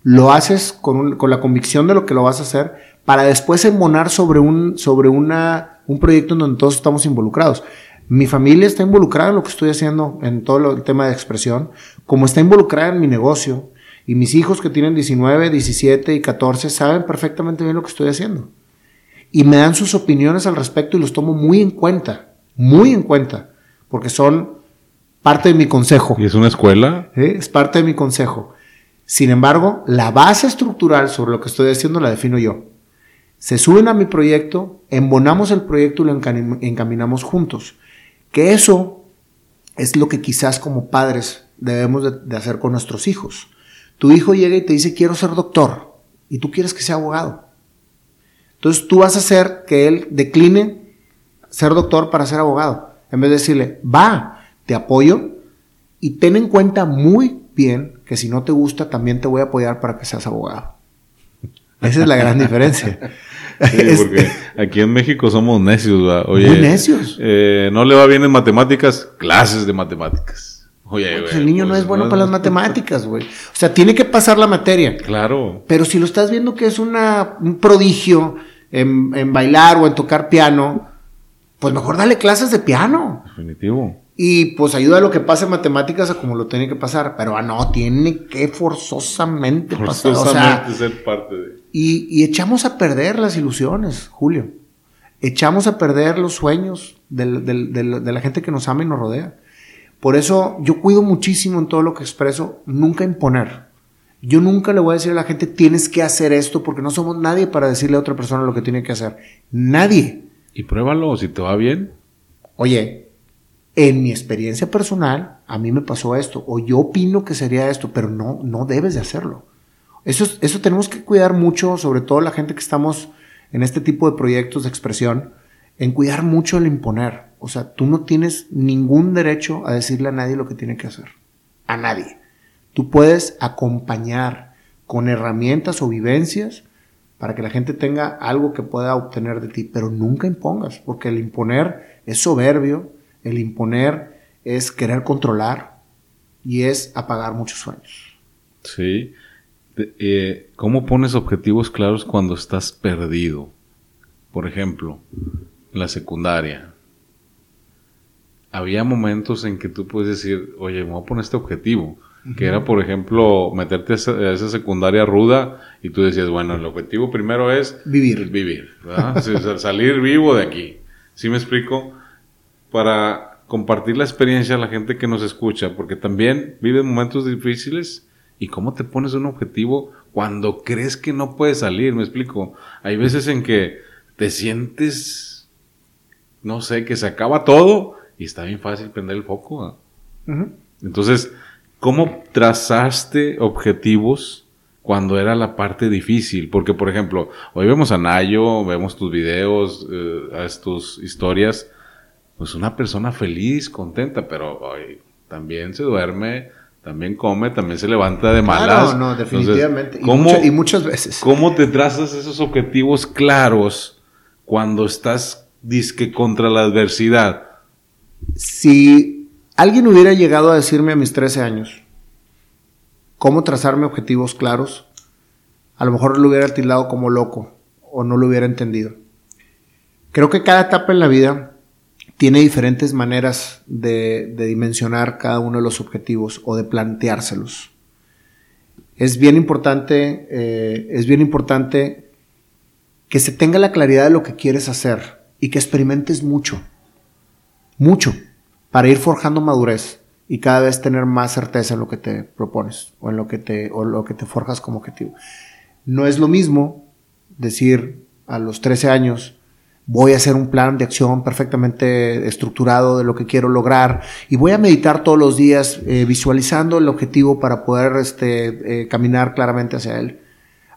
Lo haces con, con, la convicción de lo que lo vas a hacer para después embonar sobre, un, sobre una, un proyecto en donde todos estamos involucrados. Mi familia está involucrada en lo que estoy haciendo, en todo el tema de expresión, como está involucrada en mi negocio, y mis hijos que tienen 19, 17 y 14 saben perfectamente bien lo que estoy haciendo. Y me dan sus opiniones al respecto y los tomo muy en cuenta, muy en cuenta, porque son parte de mi consejo. ¿Y es una escuela? Es parte de mi consejo. Sin embargo, la base estructural sobre lo que estoy haciendo la defino yo. Se suben a mi proyecto, embonamos el proyecto y lo encaminamos juntos. Que eso es lo que quizás como padres debemos de hacer con nuestros hijos. Tu hijo llega y te dice, quiero ser doctor, y tú quieres que sea abogado. Entonces tú vas a hacer que él decline ser doctor para ser abogado. En vez de decirle, va, te apoyo, y ten en cuenta muy bien que si no te gusta, también te voy a apoyar para que seas abogado. Esa es la gran diferencia. porque aquí en México somos necios, Oye, Muy necios. Eh, no le va bien en matemáticas, clases de matemáticas. Oye, pues el niño no pues, es bueno para las matemáticas, güey. O sea, tiene que pasar la materia. Claro. Pero si lo estás viendo que es una, un prodigio en, bailar o en tocar piano, pues mejor dale clases de piano. Definitivo. Y pues ayuda a lo que pase en matemáticas a como lo tiene que pasar. Pero ah, no, tiene que forzosamente, pasar. O sea, ser parte de. Y, y, echamos a perder las ilusiones, Julio. Echamos a perder los sueños de, de la gente que nos ama y nos rodea. Por eso yo cuido muchísimo en todo lo que expreso, nunca imponer. Yo nunca le voy a decir a la gente, tienes que hacer esto, porque no somos nadie para decirle a otra persona lo que tiene que hacer. Nadie. Y pruébalo, si te va bien. Oye, en mi experiencia personal, a mí me pasó esto, o yo opino que sería esto, pero no, no debes de hacerlo. Eso, eso tenemos que cuidar mucho, sobre todo la gente que estamos en este tipo de proyectos de expresión, en cuidar mucho el imponer. O sea, tú no tienes ningún derecho a decirle a nadie lo que tiene que hacer. A nadie. Tú puedes acompañar con herramientas o vivencias para que la gente tenga algo que pueda obtener de ti, pero nunca impongas, porque el imponer es soberbio, el imponer es querer controlar y es apagar muchos sueños. Sí. Eh, ¿Cómo pones objetivos claros cuando estás perdido? Por ejemplo, en la secundaria. Había momentos en que tú puedes decir, oye, me voy a poner este objetivo. Que era, por ejemplo, meterte a esa, secundaria ruda y tú decías, bueno, el objetivo primero es vivir. Vivir, salir vivo de aquí. ¿Sí me explico? Para compartir la experiencia a la gente que nos escucha, porque también viven momentos difíciles y cómo te pones un objetivo cuando crees que no puedes salir, me explico. Hay veces en que te sientes, no sé, que se acaba todo y está bien fácil prender el foco. Entonces, ¿cómo trazaste objetivos? cuando era la parte difícil. Porque, por ejemplo, hoy vemos a Nayo, vemos tus videos, eh, tus historias, pues una persona feliz, contenta, pero también se duerme, también come, también se levanta de malas. No, no, definitivamente. y, muchas veces. ¿Cómo te trazas esos objetivos claros cuando estás disque contra la adversidad? Si alguien hubiera llegado a decirme a mis 13 años cómo trazarme objetivos claros, a lo mejor lo hubiera tildado como loco o no lo hubiera entendido. Creo que cada etapa en la vida tiene diferentes maneras de, dimensionar cada uno de los objetivos o de planteárselos. Es bien importante, eh, es bien importante que se tenga la claridad de lo que quieres hacer y que experimentes mucho, mucho, para ir forjando madurez y cada vez tener más certeza en lo que te propones o en lo que te, o lo que te forjas como objetivo. No es lo mismo decir a los 13 años, voy a hacer un plan de acción perfectamente estructurado de lo que quiero lograr y voy a meditar todos los días eh, visualizando el objetivo para poder este, eh, caminar claramente hacia él.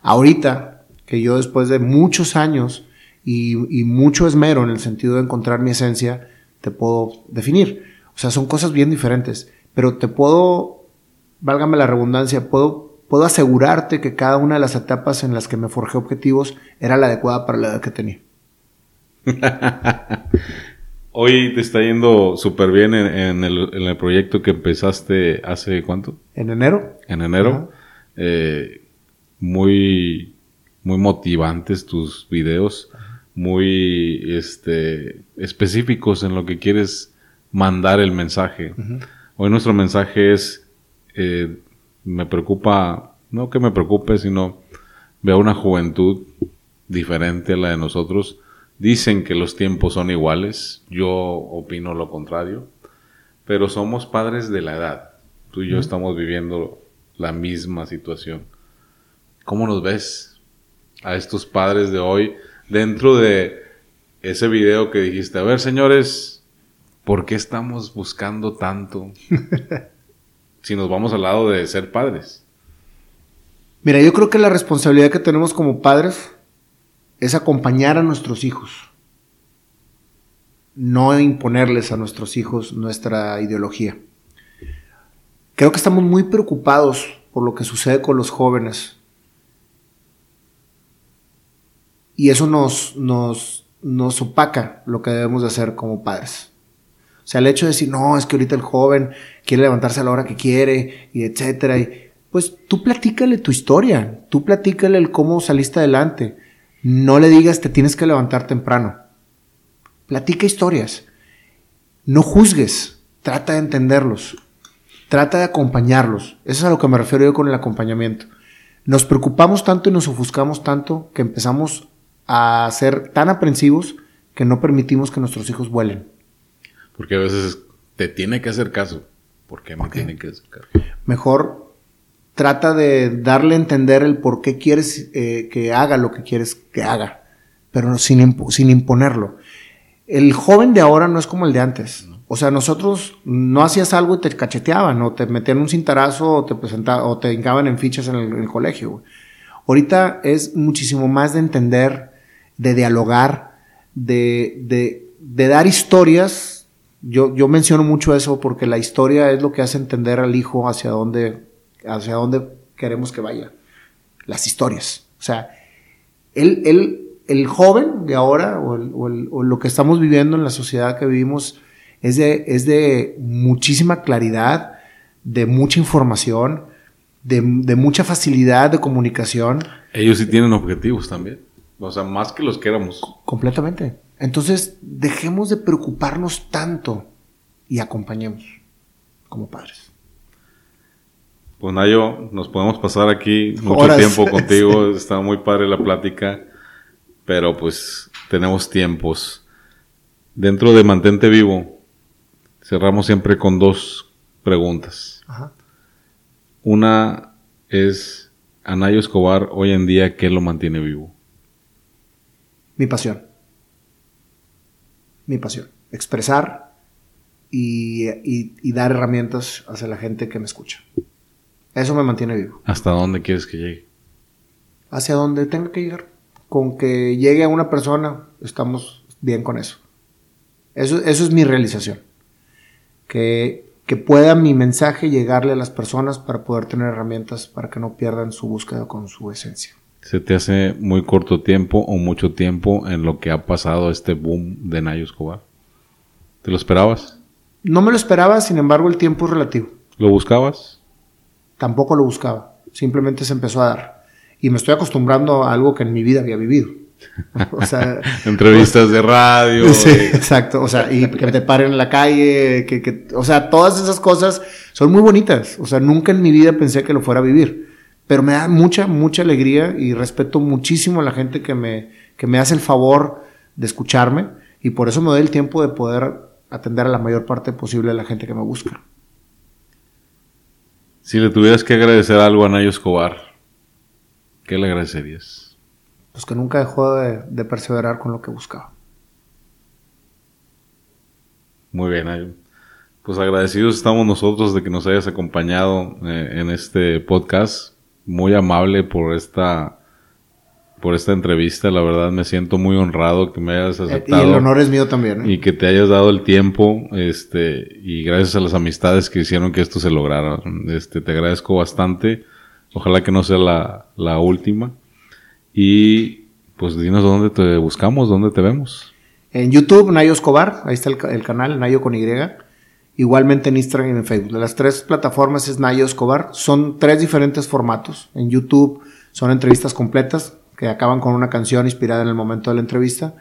Ahorita, que yo después de muchos años y, mucho esmero en el sentido de encontrar mi esencia, te puedo definir. O sea, son cosas bien diferentes, pero te puedo, válgame la redundancia, puedo, puedo asegurarte que cada una de las etapas en las que me forjé objetivos era la adecuada para la edad que tenía. Hoy te está yendo súper bien en, el, proyecto que empezaste hace cuánto? En enero. En enero. Eh, muy, muy motivantes tus videos, muy este, específicos en lo que quieres mandar el mensaje. Hoy nuestro mensaje es, eh, me preocupa, no que me preocupe, sino veo una juventud diferente a la de nosotros Dicen que los tiempos son iguales, yo opino lo contrario, pero somos padres de la edad. Tú y yo estamos viviendo la misma situación. ¿Cómo nos ves a estos padres de hoy dentro de ese video que dijiste? A ver, señores, ¿por qué estamos buscando tanto si nos vamos al lado de ser padres? Mira, yo creo que la responsabilidad que tenemos como padres es acompañar a nuestros hijos, no imponerles a nuestros hijos nuestra ideología. Creo que estamos muy preocupados por lo que sucede con los jóvenes. Y eso nos, nos, nos opaca lo que debemos de hacer como padres. O sea, el hecho de decir, no, es que ahorita el joven quiere levantarse a la hora que quiere, y etcétera. Y, pues tú platícale tu historia, tú platícale el cómo saliste adelante. No le digas te tienes que levantar temprano. Platica historias. No juzgues. trata de entenderlos, trata de acompañarlos. Eso es a lo que me refiero yo con el acompañamiento. Nos preocupamos tanto y nos ofuscamos tanto que empezamos a ser tan aprensivos que no permitimos que nuestros hijos vuelen. Porque a veces te tiene que hacer caso. ¿Por qué me tiene que hacer caso? Mejor trata de darle a entender el por qué quieres eh, que haga lo que quieres que haga, pero sin, sin imponerlo. El joven de ahora no es como el de antes. O sea, nosotros no hacías algo y te cacheteaban, o te metían un cintarazo, o te presentaban, o te hincaban en fichas en el, colegio. Ahorita es muchísimo más de entender, de dialogar, de, de, de dar historias. Yo, yo menciono mucho eso porque la historia es lo que hace entender al hijo hacia dónde, hacia dónde queremos que vaya. Las historias. O sea, él, él, el joven de ahora, o, o lo que estamos viviendo en la sociedad que vivimos, es de, es de muchísima claridad, de mucha información, de, mucha facilidad de comunicación. Ellos sí tienen objetivos también. O sea, más que los que éramos. Completamente. Entonces, dejemos de preocuparnos tanto y acompañemos como padres. Pues Nayo, nos podemos pasar aquí mucho tiempo contigo. Está muy padre la plática, pero pues tenemos tiempos. Dentro de Mantente Vivo, cerramos siempre con dos preguntas. Una es, Anayo Escobar, hoy en día, ¿qué lo mantiene vivo? Mi pasión. Mi pasión. Expresar y, dar herramientas hacia la gente que me escucha. Eso me mantiene vivo. ¿Hasta dónde quieres que llegue? Hacia donde tenga que llegar. Con que llegue a una persona, estamos bien con eso. Eso, eso es mi realización que, pueda mi mensaje llegarle a las personas para poder tener herramientas para que no pierdan su búsqueda con su esencia. ¿Se te hace muy corto tiempo o mucho tiempo en lo que ha pasado este boom de Nayo Escobar? ¿Te lo esperabas? No me lo esperaba, sin embargo el tiempo es relativo. ¿Lo buscabas? Tampoco lo buscaba, simplemente se empezó a dar. Y me estoy acostumbrando a algo que en mi vida había vivido. O sea, entrevistas de radio. Sí, exacto. O sea, y que te paren en la calle, que, que, o sea, todas esas cosas son muy bonitas. O sea, nunca en mi vida pensé que lo fuera a vivir. Pero me da mucha, mucha alegría y respeto muchísimo a la gente que me, que me hace el favor de escucharme. Y por eso me doy el tiempo de poder atender a la mayor parte posible de la gente que me busca. Si le tuvieras que agradecer algo a Nayo Escobar, ¿qué le agradecerías? pues que nunca dejó de, perseverar con lo que buscaba. Muy bien, pues agradecidos estamos nosotros de que nos hayas acompañado eh, en este podcast. Muy amable por esta por esta entrevista. La verdad me siento muy honrado que me hayas aceptado. Y el honor es mío también. ¿eh? Y que te hayas dado el tiempo, este, y gracias a las amistades que hicieron que esto se lograra. Este, te agradezco bastante. Ojalá que no sea la, la última. Y pues dinos dónde te buscamos, dónde te vemos. En YouTube, Nayo Escobar, ahí está el, canal, Nayo con Y. Igualmente en Instagram y en Facebook. Las tres plataformas es Nayo Escobar. Son tres diferentes formatos. En YouTube son entrevistas completas que acaban con una canción inspirada en el momento de la entrevista.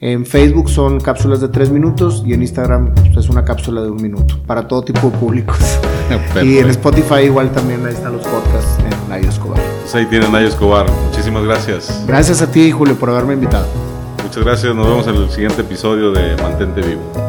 En Facebook son cápsulas de tres minutos y en Instagram pues, es una cápsula de un minuto para todo tipo de públicos. y en Spotify igual también ahí están los podcasts en Nayo Escobar. Pues ahí tienen Nayo Escobar. Muchísimas gracias. Gracias a ti, Julio, por haberme invitado. Muchas gracias. Nos vemos en el siguiente episodio de Mantente Vivo.